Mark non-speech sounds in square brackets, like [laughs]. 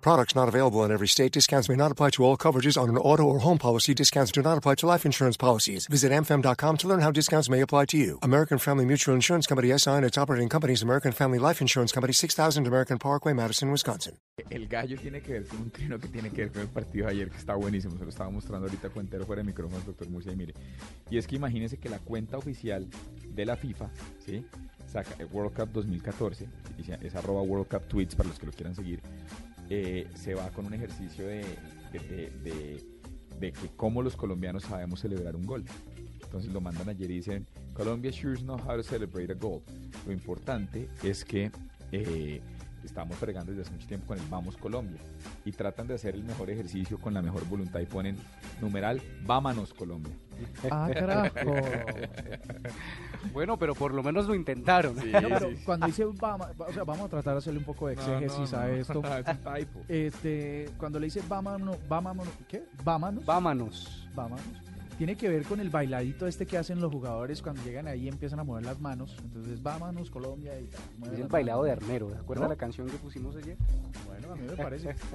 Products not available in every state. Discounts may not apply to all coverages on an auto or home policy. Discounts do not apply to life insurance policies. Visit amfam.com to learn how discounts may apply to you. American Family Mutual Insurance Company SI and its operating companies American Family Life Insurance Company 6000 American Parkway, Madison, Wisconsin. El gallo tiene que ver con un trino que tiene que ver con el partido de ayer, que está buenísimo. Se lo estaba mostrando ahorita Cuentero fuera de micrófonos, doctor Murcia. Y mire, y es que imagínense que la cuenta oficial de la FIFA, ¿sí? Saca el World Cup 2014, es arroba World Cup Tweets para los que lo quieran seguir. Eh, se va con un ejercicio de, de, de, de, que cómo los colombianos sabemos celebrar un gol. Entonces lo mandan ayer y dicen, Colombia sure knows how to celebrate a goal. Lo importante es que eh, estamos fregando desde hace mucho tiempo con el Vamos Colombia y tratan de hacer el mejor ejercicio con la mejor voluntad y ponen numeral Vámonos Colombia. Ah, carajo. [laughs] bueno, pero por lo menos lo intentaron. Sí, no, pero sí. cuando dice vamos, o sea, vamos a tratar de hacerle un poco de exégesis no, no, a esto. [laughs] es un typo. Este, cuando le dice vámonos, vámonos, ¿qué? Vámonos. Vámonos. Vámonos. Tiene que ver con el bailadito este que hacen los jugadores cuando llegan ahí y empiezan a mover las manos. Entonces, vámonos, Colombia. Y es el bailado de Armero. ¿Te acuerdas ¿No? la canción que pusimos ayer? Bueno, a mí me parece. [laughs]